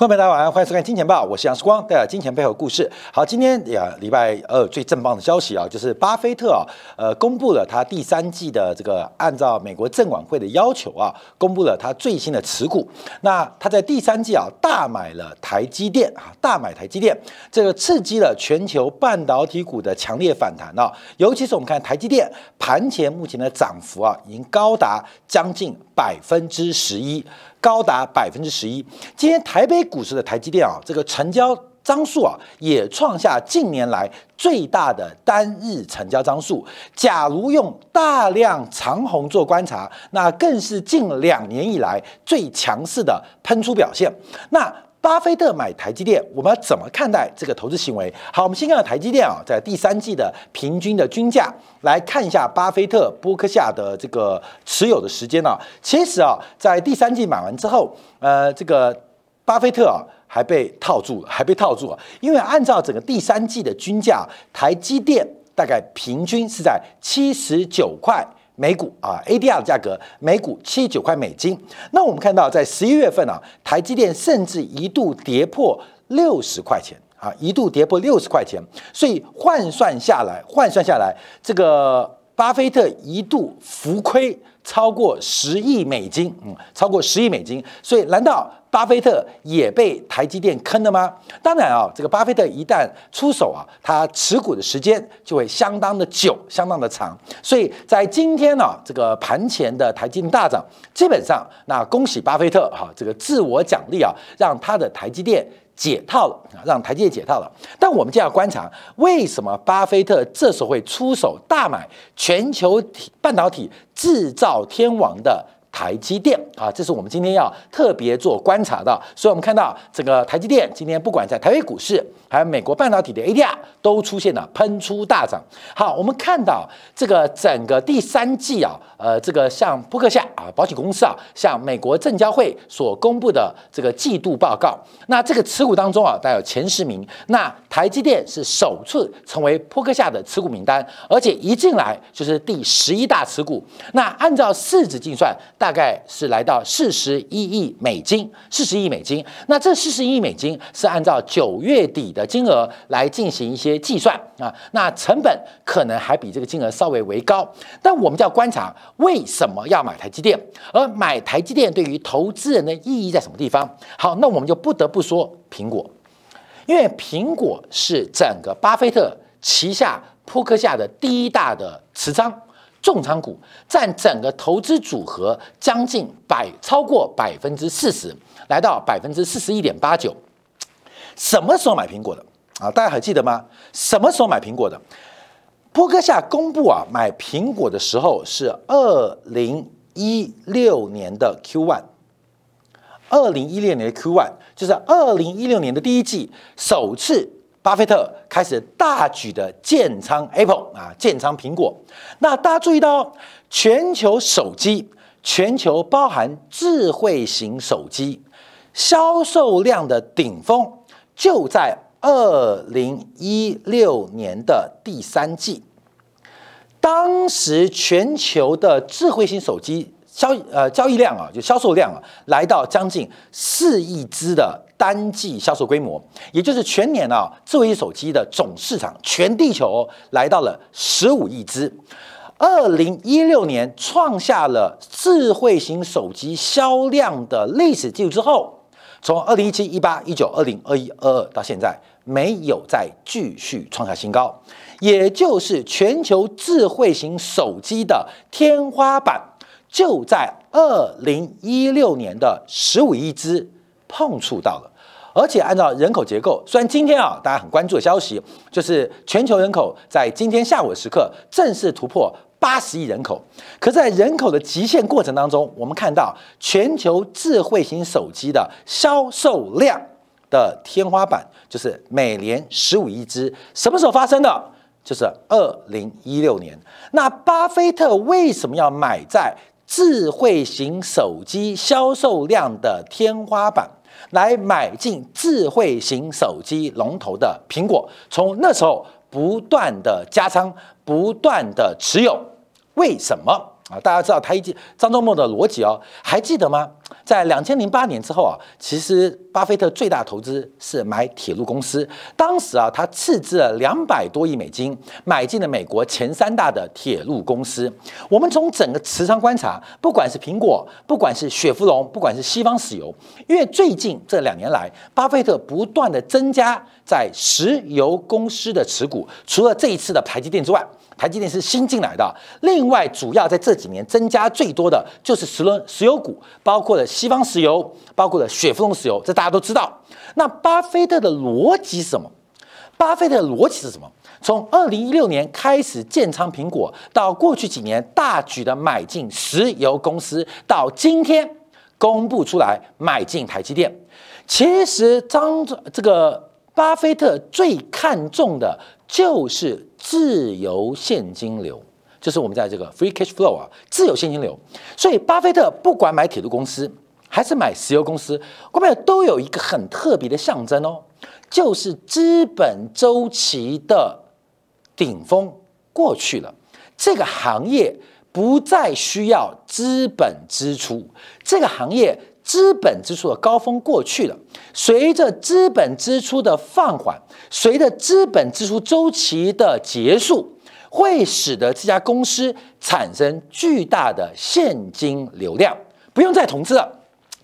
观众朋友大家晚上欢迎收看《金钱报》，我是杨世光，带来金钱背后故事。好，今天呀，礼拜二最正棒的消息啊，就是巴菲特啊，呃，公布了他第三季的这个按照美国证管会的要求啊，公布了他最新的持股。那他在第三季啊，大买了台积电啊，大买台积电，这个刺激了全球半导体股的强烈反弹啊。尤其是我们看台积电盘前目前的涨幅啊，已经高达将近百分之十一。高达百分之十一。今天台北股市的台积电啊，这个成交张数啊，也创下近年来最大的单日成交张数。假如用大量长虹做观察，那更是近两年以来最强势的喷出表现。那巴菲特买台积电，我们要怎么看待这个投资行为？好，我们先看台积电啊，在第三季的平均的均价来看一下巴菲特、波克夏的这个持有的时间呢。其实啊，在第三季买完之后，呃，这个巴菲特啊还被套住了，还被套住了，因为按照整个第三季的均价，台积电大概平均是在七十九块。每股啊，ADR 的价格每股七十九块美金。那我们看到，在十一月份啊，台积电甚至一度跌破六十块钱啊，一度跌破六十块钱。所以换算下来，换算下来，这个巴菲特一度浮亏超过十亿美金，嗯，超过十亿美金。所以，难道？巴菲特也被台积电坑了吗？当然啊，这个巴菲特一旦出手啊，他持股的时间就会相当的久，相当的长。所以在今天呢，这个盘前的台积电大涨，基本上那恭喜巴菲特哈，这个自我奖励啊，让他的台积电解套了啊，让台积电解套了。但我们就要观察，为什么巴菲特这时候会出手大买全球体半导体制造天王的？台积电啊，这是我们今天要特别做观察的。所以，我们看到这个台积电今天不管在台北股市，还有美国半导体的 ADR 都出现了喷出大涨。好，我们看到这个整个第三季啊，呃，这个像扑克夏啊，保险公司啊，像美国证交会所公布的这个季度报告，那这个持股当中啊，带有前十名，那台积电是首次成为扑克夏的持股名单，而且一进来就是第十一大持股。那按照市值计算。大概是来到四十一亿美金，四十亿美金。那这四十亿美金是按照九月底的金额来进行一些计算啊。那成本可能还比这个金额稍微为高。但我们就要观察为什么要买台积电，而买台积电对于投资人的意义在什么地方？好，那我们就不得不说苹果，因为苹果是整个巴菲特旗下扑克下的第一大的持仓。重仓股占整个投资组合将近百超过百分之四十，来到百分之四十一点八九。什么时候买苹果的啊？大家还记得吗？什么时候买苹果的？波克夏公布啊，买苹果的时候是二零一六年的 Q one，二零一六年的 Q one 就是二零一六年的第一季首次。巴菲特开始大举的建仓 Apple 啊，建仓苹果。那大家注意到，全球手机，全球包含智慧型手机销售量的顶峰就在二零一六年的第三季。当时全球的智慧型手机销呃交易量啊，就销售量啊，来到将近四亿只的。单季销售规模，也就是全年啊，智慧手机的总市场，全地球来到了十五亿只。二零一六年创下了智慧型手机销量的历史记录之后，从二零一七、一八、一九、二零、二一、二二到现在，没有再继续创下新高，也就是全球智慧型手机的天花板就在二零一六年的十五亿只碰触到了。而且按照人口结构，虽然今天啊大家很关注的消息，就是全球人口在今天下午的时刻正式突破八十亿人口，可在人口的极限过程当中，我们看到全球智慧型手机的销售量的天花板就是每年十五亿只，什么时候发生的？就是二零一六年。那巴菲特为什么要买在智慧型手机销售量的天花板？来买进智慧型手机龙头的苹果，从那时候不断的加仓，不断的持有，为什么啊？大家知道台积张忠谋的逻辑哦，还记得吗？在两千零八年之后啊，其实巴菲特最大投资是买铁路公司。当时啊，他斥资了两百多亿美金，买进了美国前三大的铁路公司。我们从整个持仓观察，不管是苹果，不管是雪佛龙，不管是西方石油，因为最近这两年来，巴菲特不断的增加在石油公司的持股，除了这一次的台积电之外。台积电是新进来的，另外主要在这几年增加最多的就是石轮石油股，包括了西方石油，包括了雪佛龙石油，这大家都知道。那巴菲特的逻辑是什么？巴菲特的逻辑是什么？从二零一六年开始建仓苹果，到过去几年大举的买进石油公司，到今天公布出来买进台积电，其实张这个巴菲特最看重的。就是自由现金流，就是我们在这个 free cash flow 啊，自由现金流。所以，巴菲特不管买铁路公司还是买石油公司，后面都有一个很特别的象征哦，就是资本周期的顶峰过去了，这个行业不再需要资本支出，这个行业。资本支出的高峰过去了，随着资本支出的放缓，随着资本支出周期的结束，会使得这家公司产生巨大的现金流量，不用再投资了。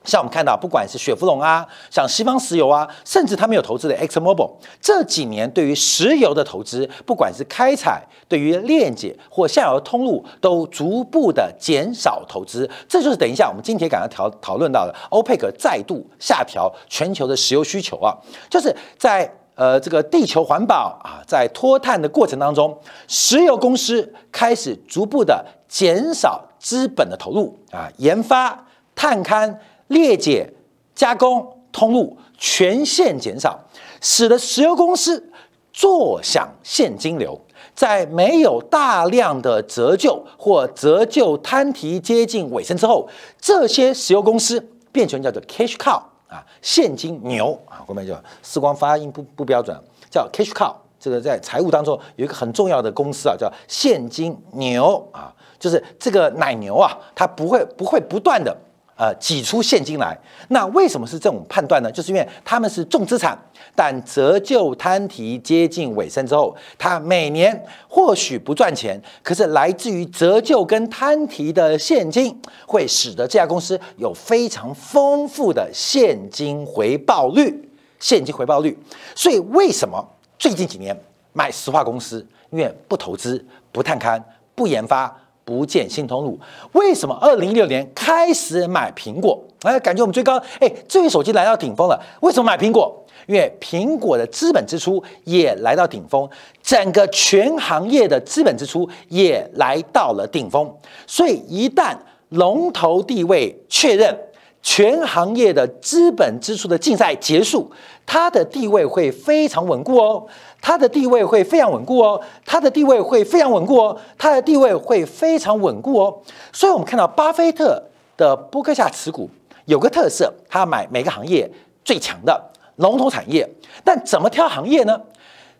像我们看到，不管是雪佛龙啊，像西方石油啊，甚至他们有投资的 Exxon Mobil，这几年对于石油的投资，不管是开采、对于链接或下游通路，都逐步的减少投资。这就是等一下我们今天赶要讨讨论到的，欧佩克再度下调全球的石油需求啊，就是在呃这个地球环保啊，在脱碳的过程当中，石油公司开始逐步的减少资本的投入啊，研发、探勘。裂解、加工通路全线减少，使得石油公司坐享现金流。在没有大量的折旧或折旧摊提接近尾声之后，这些石油公司变成叫做 cash cow 啊，现金牛啊，后面叫视光发音不不标准，叫 cash cow。这个在财务当中有一个很重要的公司啊，叫现金牛啊，就是这个奶牛啊，它不会不会不断的。呃，挤出现金来，那为什么是这种判断呢？就是因为他们是重资产，但折旧摊提接近尾声之后，它每年或许不赚钱，可是来自于折旧跟摊提的现金，会使得这家公司有非常丰富的现金回报率。现金回报率，所以为什么最近几年买石化公司？因为不投资、不探勘、不研发。不见新通路，为什么二零一六年开始买苹果？哎，感觉我们最高，哎，智能手机来到顶峰了。为什么买苹果？因为苹果的资本支出也来到顶峰，整个全行业的资本支出也来到了顶峰。所以一旦龙头地位确认，全行业的资本支出的竞赛结束，它的地位会非常稳固哦。它的地位会非常稳固哦，它的地位会非常稳固哦，它的地位会非常稳固哦。所以，我们看到巴菲特的波克夏持股有个特色，他买每个行业最强的龙头产业。但怎么挑行业呢？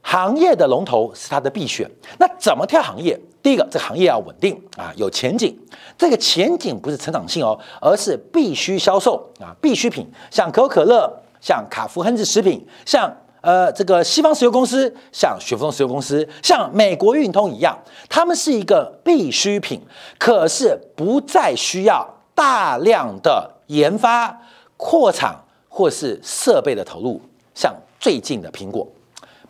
行业的龙头是他的必选。那怎么挑行业？第一个，这行业要稳定啊，有前景。这个前景不是成长性哦，而是必须销售啊，必需品，像可口可乐，像卡夫亨氏食品，像。呃，这个西方石油公司像雪佛龙石油公司，像美国运通一样，他们是一个必需品，可是不再需要大量的研发、扩产或是设备的投入。像最近的苹果，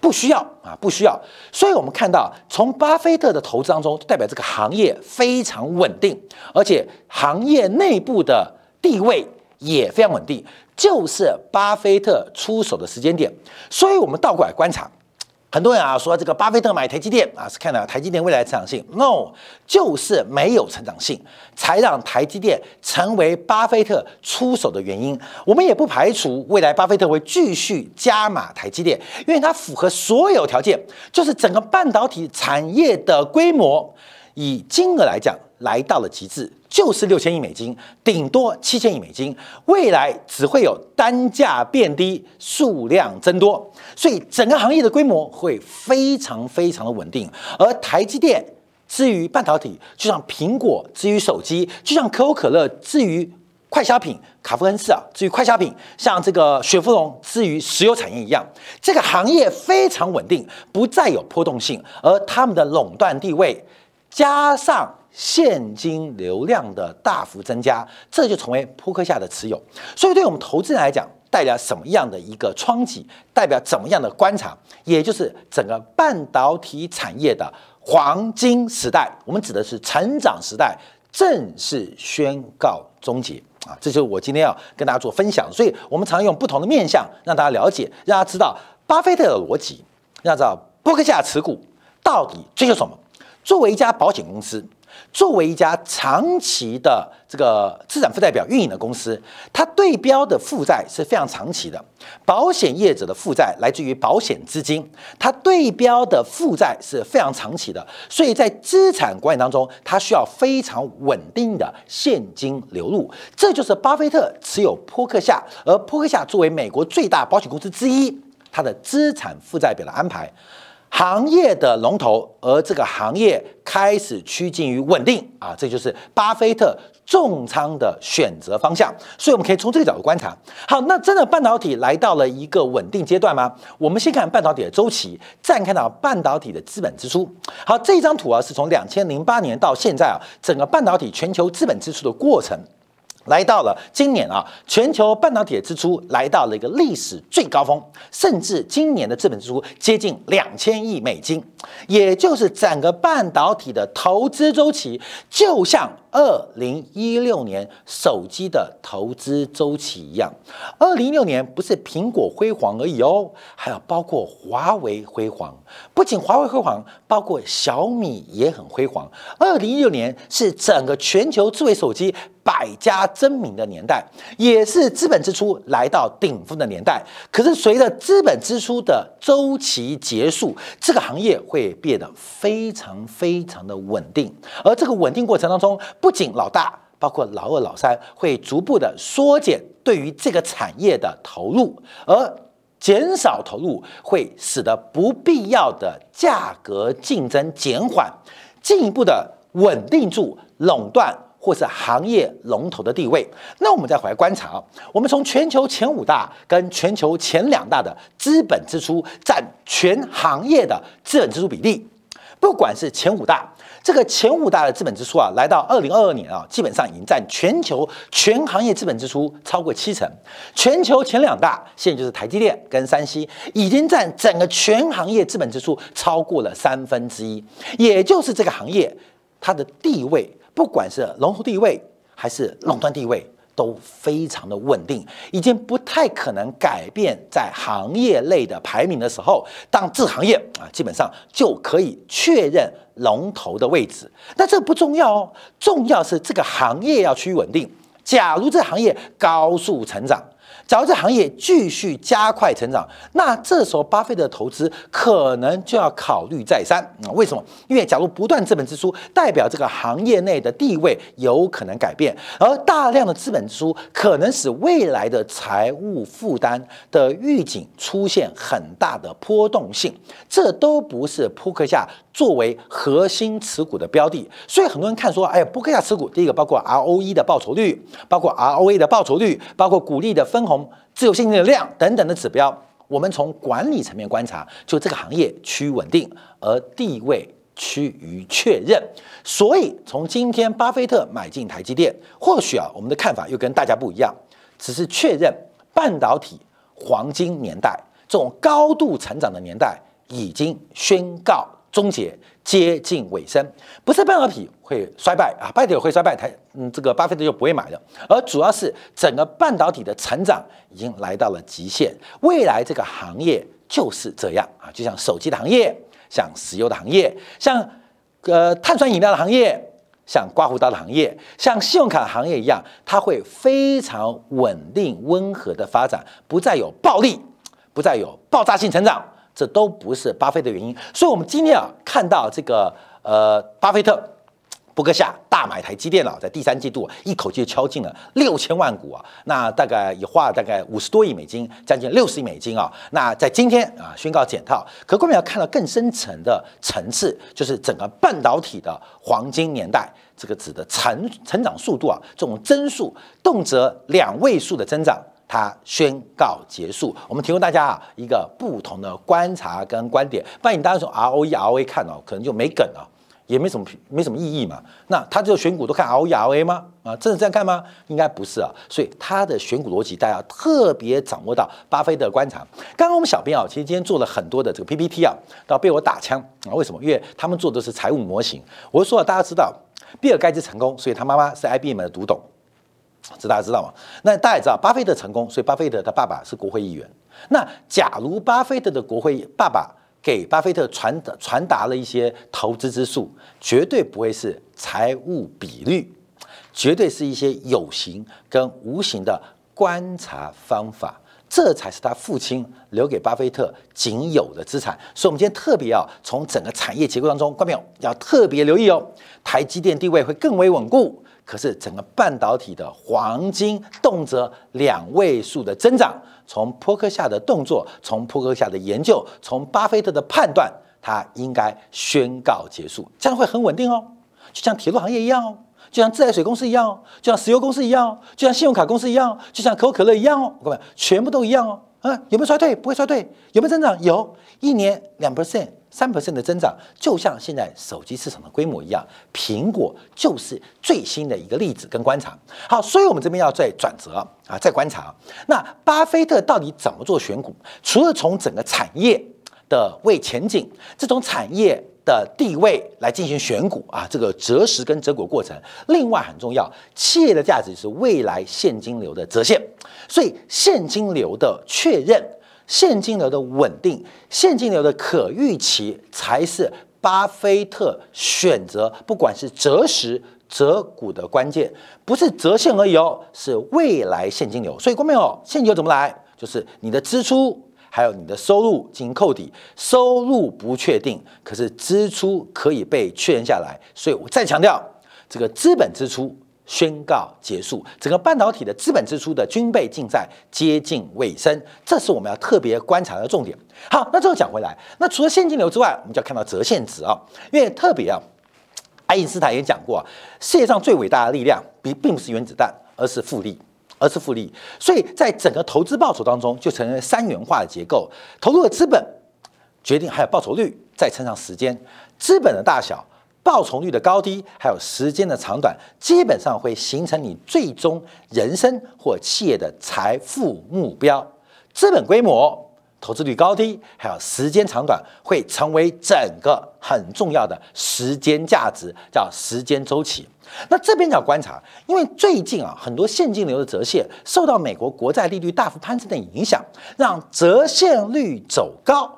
不需要啊，不需要。所以我们看到，从巴菲特的投资当中，代表这个行业非常稳定，而且行业内部的地位也非常稳定。就是巴菲特出手的时间点，所以我们倒过来观察，很多人啊说这个巴菲特买台积电啊是看到台积电未来成长性，no，就是没有成长性，才让台积电成为巴菲特出手的原因。我们也不排除未来巴菲特会继续加码台积电，因为它符合所有条件，就是整个半导体产业的规模，以金额来讲来到了极致。就是六千亿美金，顶多七千亿美金，未来只会有单价变低，数量增多，所以整个行业的规模会非常非常的稳定。而台积电至于半导体，就像苹果至于手机，就像可口可乐至于快消品卡夫恩斯啊，至于快消品，像这个雪佛龙，至于石油产业一样，这个行业非常稳定，不再有波动性，而他们的垄断地位加上现金流量的大幅增加，这就成为扑克下的持有。所以，对我们投资人来讲，代表什么样的一个窗景？代表怎么样的观察？也就是整个半导体产业的黄金时代，我们指的是成长时代，正式宣告终结。啊，这就是我今天要跟大家做分享，所以我们常用不同的面向让大家了解，让大家知道巴菲特的逻辑，让大家知道扑克夏持股到底追求什么。作为一家保险公司。作为一家长期的这个资产负债表运营的公司，它对标的负债是非常长期的。保险业者的负债来自于保险资金，它对标的负债是非常长期的，所以在资产管理当中，它需要非常稳定的现金流入。这就是巴菲特持有波克夏，而波克夏作为美国最大保险公司之一，它的资产负债表的安排。行业的龙头，而这个行业开始趋近于稳定啊，这就是巴菲特重仓的选择方向。所以我们可以从这个角度观察。好，那真的半导体来到了一个稳定阶段吗？我们先看半导体的周期，再看到半导体的资本支出。好，这张图啊，是从两千零八年到现在啊，整个半导体全球资本支出的过程。来到了今年啊，全球半导体的支出来到了一个历史最高峰，甚至今年的资本支出接近两千亿美金，也就是整个半导体的投资周期，就像二零一六年手机的投资周期一样。二零一六年不是苹果辉煌而已哦，还有包括华为辉煌，不仅华为辉煌，包括小米也很辉煌。二零一六年是整个全球智慧手机。百家争鸣的年代，也是资本支出来到顶峰的年代。可是随着资本支出的周期结束，这个行业会变得非常非常的稳定。而这个稳定过程当中，不仅老大，包括老二、老三会逐步的缩减对于这个产业的投入，而减少投入会使得不必要的价格竞争减缓，进一步的稳定住垄断。或是行业龙头的地位，那我们再回来观察，我们从全球前五大跟全球前两大的资本支出占全行业的资本支出比例，不管是前五大，这个前五大的资本支出啊，来到二零二二年啊，基本上已经占全球全行业资本支出超过七成。全球前两大，现在就是台积电跟山西，已经占整个全行业资本支出超过了三分之一，也就是这个行业它的地位。不管是龙头地位还是垄断地位，都非常的稳定，已经不太可能改变在行业内的排名的时候，当这行业啊基本上就可以确认龙头的位置。那这不重要哦，重要是这个行业要趋于稳定。假如这行业高速成长。假如这行业继续加快成长，那这时候巴菲特的投资可能就要考虑再三啊？为什么？因为假如不断资本支出，代表这个行业内的地位有可能改变，而大量的资本支出可能使未来的财务负担的预警出现很大的波动性，这都不是扑克下作为核心持股的标的。所以很多人看说，哎呀，扑克下持股，第一个包括 ROE 的报酬率，包括 ROA 的报酬率，包括股利的分红。自由现金的量等等的指标，我们从管理层面观察，就这个行业趋于稳定，而地位趋于确认。所以从今天巴菲特买进台积电，或许啊，我们的看法又跟大家不一样，只是确认半导体黄金年代这种高度成长的年代已经宣告。终结接近尾声，不是半导体会衰败啊，半导体会衰败，台嗯，这个巴菲特就不会买了。而主要是整个半导体的成长已经来到了极限，未来这个行业就是这样啊，就像手机的行业，像石油的行业，像呃碳酸饮料的行业，像刮胡刀的行业，像信用卡的行业一样，它会非常稳定温和的发展，不再有暴利，不再有爆炸性成长。这都不是巴菲特原因，所以，我们今天啊看到这个呃，巴菲特伯克夏大买台积电脑，在第三季度一口气敲进了六千万股啊，那大概也花了大概五十多亿美金，将近六十亿美金啊。那在今天啊宣告减套，可我们要看到更深层的层次，就是整个半导体的黄金年代这个指的成成长速度啊，这种增速动辄两位数的增长，它宣告结束。我们提供大家啊一个不同的观察跟观点，不然你当然从 ROE、ROA 看哦，可能就没梗了。也没什么没什么意义嘛？那他就选股都看 ROE、ROA 吗？啊，真的这样看吗？应该不是啊。所以他的选股逻辑，大家特别掌握到巴菲特的观察。刚刚我们小编啊，其实今天做了很多的这个 PPT 啊，到被我打枪啊。为什么？因为他们做的是财务模型。我说了，大家知道，比尔盖茨成功，所以他妈妈是 IBM 的独董，这大家知道吗？那大家知道，巴菲特成功，所以巴菲特他爸爸是国会议员。那假如巴菲特的国会爸爸，给巴菲特传达传达了一些投资之术，绝对不会是财务比率，绝对是一些有形跟无形的观察方法，这才是他父亲留给巴菲特仅有的资产。所以，我们今天特别要从整个产业结构当中，观众要特别留意哦，台积电地位会更为稳固。可是，整个半导体的黄金动辄两位数的增长，从扑克下的动作，从扑克下的研究，从巴菲特的判断，它应该宣告结束，这样会很稳定哦，就像铁路行业一样哦，就像自来水公司一样哦，就像石油公司一样哦，就像信用卡公司一样哦，就像可口可乐一样哦，各位，全部都一样哦。啊，有没有衰退？不会衰退。有没有增长？有，一年两 percent。三 percent 的增长，就像现在手机市场的规模一样，苹果就是最新的一个例子跟观察。好，所以我们这边要再转折啊，再观察。那巴菲特到底怎么做选股？除了从整个产业的为前景，这种产业的地位来进行选股啊，这个择时跟择股过程，另外很重要，企业的价值是未来现金流的折现，所以现金流的确认。现金流的稳定，现金流的可预期，才是巴菲特选择不管是择时择股的关键，不是折现而已哦，是未来现金流。所以，观众朋友，现金流怎么来？就是你的支出还有你的收入进行扣抵，收入不确定，可是支出可以被确认下来。所以我再强调，这个资本支出。宣告结束，整个半导体的资本支出的军备竞赛接近尾声，这是我们要特别观察的重点。好，那最后讲回来，那除了现金流之外，我们就要看到折现值啊，因为特别啊，爱因斯坦也讲过，世界上最伟大的力量，并并不是原子弹，而是复利，而是复利。所以在整个投资报酬当中，就成为三元化的结构，投入的资本决定还有报酬率，再乘上时间，资本的大小。报酬率的高低，还有时间的长短，基本上会形成你最终人生或企业的财富目标。资本规模、投资率高低，还有时间长短，会成为整个很重要的时间价值，叫时间周期。那这边要观察，因为最近啊，很多现金流的折现受到美国国债利率大幅攀升的影响，让折现率走高，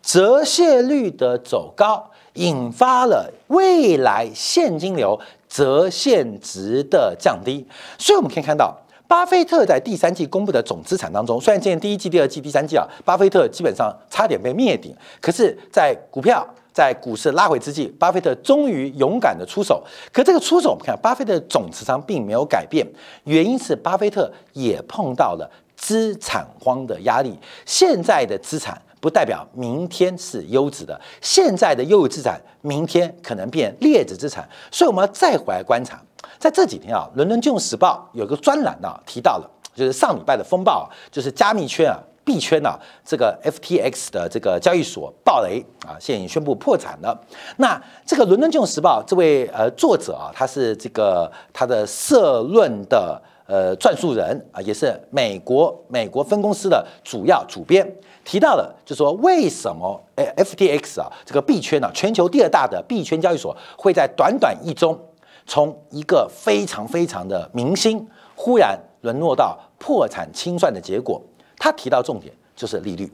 折现率的走高。引发了未来现金流折现值的降低，所以我们可以看到，巴菲特在第三季公布的总资产当中，虽然今年第一季、第二季、第三季啊，巴菲特基本上差点被灭顶，可是，在股票在股市拉回之际，巴菲特终于勇敢的出手。可这个出手，我们看巴菲特总持仓并没有改变，原因是巴菲特也碰到了资产荒的压力，现在的资产。不代表明天是优质的，现在的优质资产，明天可能变劣质资产，所以我们要再回来观察。在这几天啊，《伦敦金融时报》有个专栏呢，提到了，就是上礼拜的风暴，就是加密圈啊、币圈啊，这个 FTX 的这个交易所暴雷啊，现已宣布破产了。那这个《伦敦金融时报》这位呃作者啊，他是这个他的社论的呃撰述人啊，也是美国美国分公司的主要主编。提到了，就说为什么哎 FTX 啊这个币圈呢，全球第二大的币圈交易所会在短短一周，从一个非常非常的明星，忽然沦落到破产清算的结果。他提到重点就是利率，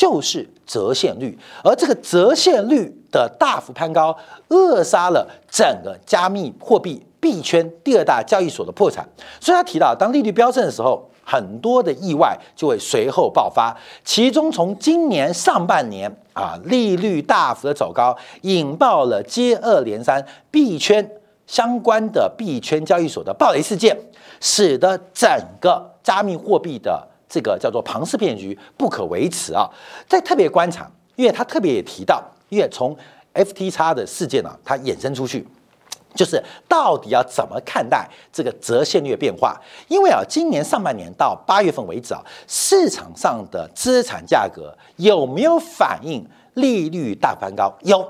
就是折现率，而这个折现率的大幅攀高，扼杀了整个加密货币币圈第二大交易所的破产。所以他提到，当利率飙升的时候。很多的意外就会随后爆发，其中从今年上半年啊，利率大幅的走高，引爆了接二连三币圈相关的币圈交易所的暴雷事件，使得整个加密货币的这个叫做庞氏骗局不可维持啊。再特别观察，因为他特别也提到，因为从 FT x 的事件呢，它衍生出去，就是到底要怎么看待这个折现率变化？因为啊，今年上半年到八月份为止啊，市场上的资产价格有没有反映利率大翻高？有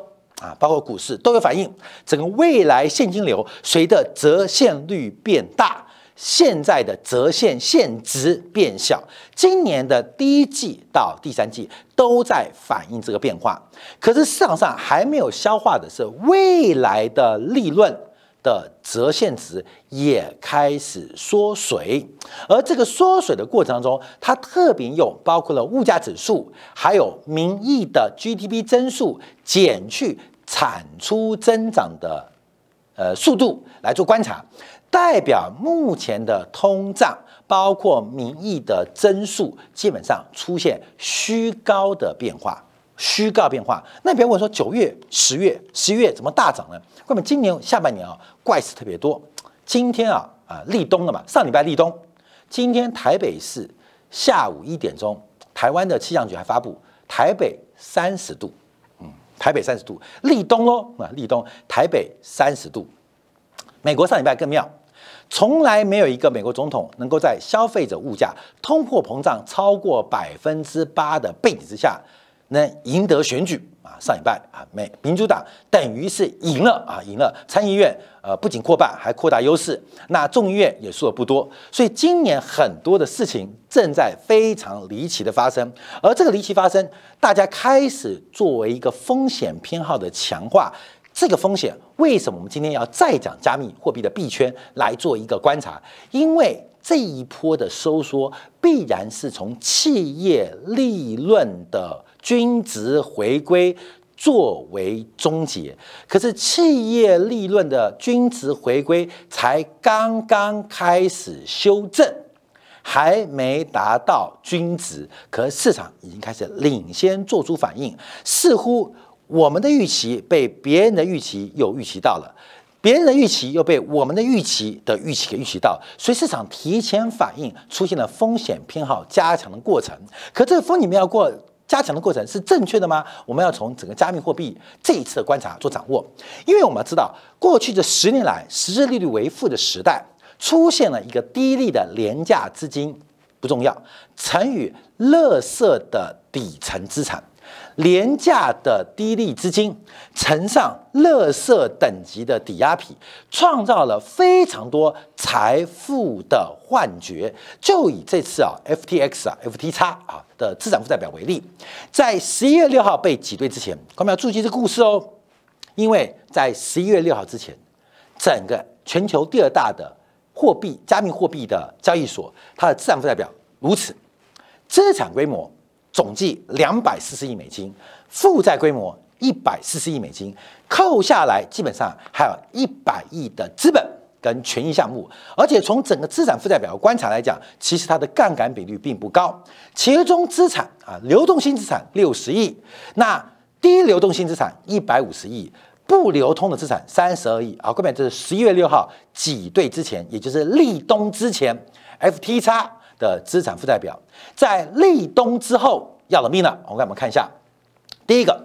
啊，包括股市都有反映。整个未来现金流随着折现率变大。现在的折现现值变小，今年的第一季到第三季都在反映这个变化。可是市场上还没有消化的是，未来的利润的折现值也开始缩水。而这个缩水的过程当中，它特别用包括了物价指数，还有名义的 GDP 增速减去产出增长的呃速度来做观察。代表目前的通胀，包括名义的增速，基本上出现虚高的变化，虚高变化。那别问说九月、十月、十一月怎么大涨呢？那么今年下半年啊，怪事特别多。今天啊啊立冬了嘛，上礼拜立冬，今天台北市下午一点钟，台湾的气象局还发布台北三十度，嗯，台北三十度立冬喽啊，立冬台北三十度。美国上礼拜更妙。从来没有一个美国总统能够在消费者物价通货膨胀超过百分之八的背景之下，能赢得选举啊！上礼拜啊，美民主党等于是赢了啊，赢了参议院，呃，不仅扩办，还扩大优势。那众议院也输的不多，所以今年很多的事情正在非常离奇的发生，而这个离奇发生，大家开始作为一个风险偏好的强化。这个风险为什么我们今天要再讲加密货币的币圈来做一个观察？因为这一波的收缩必然是从企业利润的均值回归作为终结。可是企业利润的均值回归才刚刚开始修正，还没达到均值，可市场已经开始领先做出反应，似乎。我们的预期被别人的预期又预期到了，别人的预期又被我们的预期的预期给预期到，所以市场提前反应出现了风险偏好加强的过程。可这个风险偏好过加强的过程是正确的吗？我们要从整个加密货币这一次的观察做掌握，因为我们要知道，过去这十年来，实质利率为负的时代，出现了一个低利的廉价资金不重要乘以垃圾的底层资产。廉价的低利资金乘上垃圾等级的抵押品，创造了非常多财富的幻觉。就以这次啊，FTX 啊，FTX 啊的资产负债表为例，在十一月六号被挤兑之前，我们要注意这故事哦，因为在十一月六号之前，整个全球第二大的货币加密货币的交易所，它的资产负债表如此，资产规模。总计两百四十亿美金，负债规模一百四十亿美金，扣下来基本上还有一百亿的资本跟权益项目，而且从整个资产负债表观察来讲，其实它的杠杆比率并不高。其中资产啊，流动性资产六十亿，那低流动性资产一百五十亿，不流通的资产三十二亿。好，各位，这是十一月六号挤兑之前，也就是立冬之前，FTX。的资产负债表在立冬之后要了命了。我们我们看一下，第一个，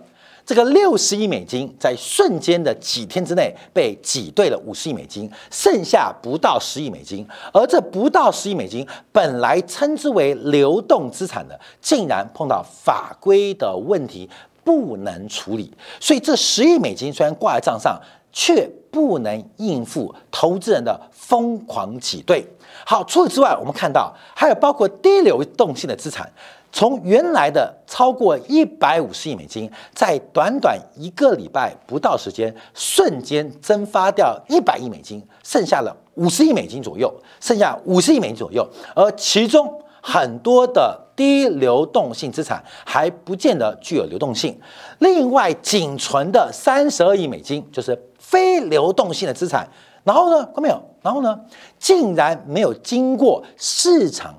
这个六十亿美金在瞬间的几天之内被挤兑了五十亿美金，剩下不到十亿美金。而这不到十亿美金本来称之为流动资产的，竟然碰到法规的问题不能处理，所以这十亿美金虽然挂在账上，却不能应付投资人的疯狂挤兑。好，除此之外，我们看到还有包括低流动性的资产，从原来的超过一百五十亿美金，在短短一个礼拜不到时间，瞬间蒸发掉一百亿美金，剩下了五十亿美金左右，剩下五十亿美金左右，而其中很多的低流动性资产还不见得具有流动性，另外仅存的三十二亿美金就是非流动性的资产。然后呢？看没有？然后呢？竟然没有经过市场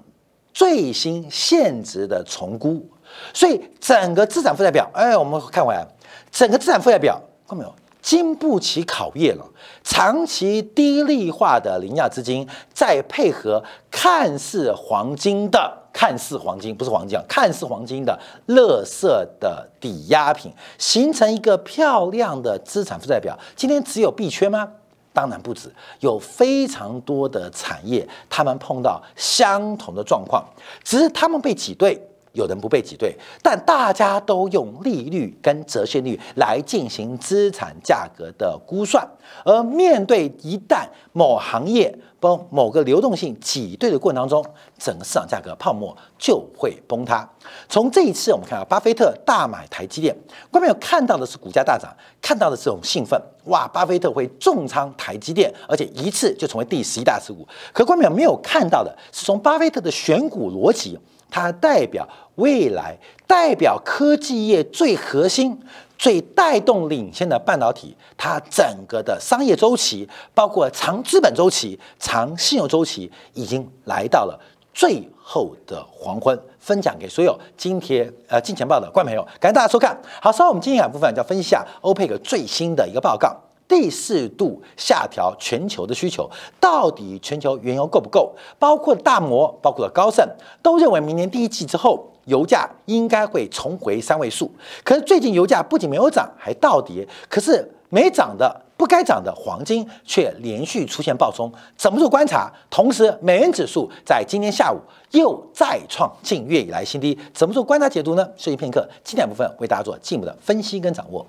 最新现值的重估，所以整个资产负债表，哎，我们看回来，整个资产负债表看没有？经不起考验了。长期低利化的廉价资金，再配合看似黄金的、看似黄金不是黄金啊，看似黄金的乐色的抵押品，形成一个漂亮的资产负债表。今天只有币圈吗？当然不止，有非常多的产业，他们碰到相同的状况，只是他们被挤兑。有人不被挤兑，但大家都用利率跟折现率来进行资产价格的估算，而面对一旦某行业不某个流动性挤兑的过程当中，整个市场价格泡沫就会崩塌。从这一次我们看到巴菲特大买台积电，观众有看到的是股价大涨，看到的是这种兴奋，哇，巴菲特会重仓台积电，而且一次就成为第十一大持股。可观众没有看到的是，从巴菲特的选股逻辑。它代表未来，代表科技业最核心、最带动领先的半导体，它整个的商业周期，包括长资本周期、长信用周期，已经来到了最后的黄昏。分享给所有今天呃金钱报的观众朋友，感谢大家收看。好，稍后我们今天两部分就要分析一下欧佩克最新的一个报告。第四度下调全球的需求，到底全球原油够不够？包括大摩，包括高盛，都认为明年第一季之后，油价应该会重回三位数。可是最近油价不仅没有涨，还倒跌。可是没涨的、不该涨的黄金却连续出现暴冲，怎么做观察？同时，美元指数在今天下午又再创近月以来新低，怎么做观察解读呢？休息片刻，经典部分为大家做进一步的分析跟掌握。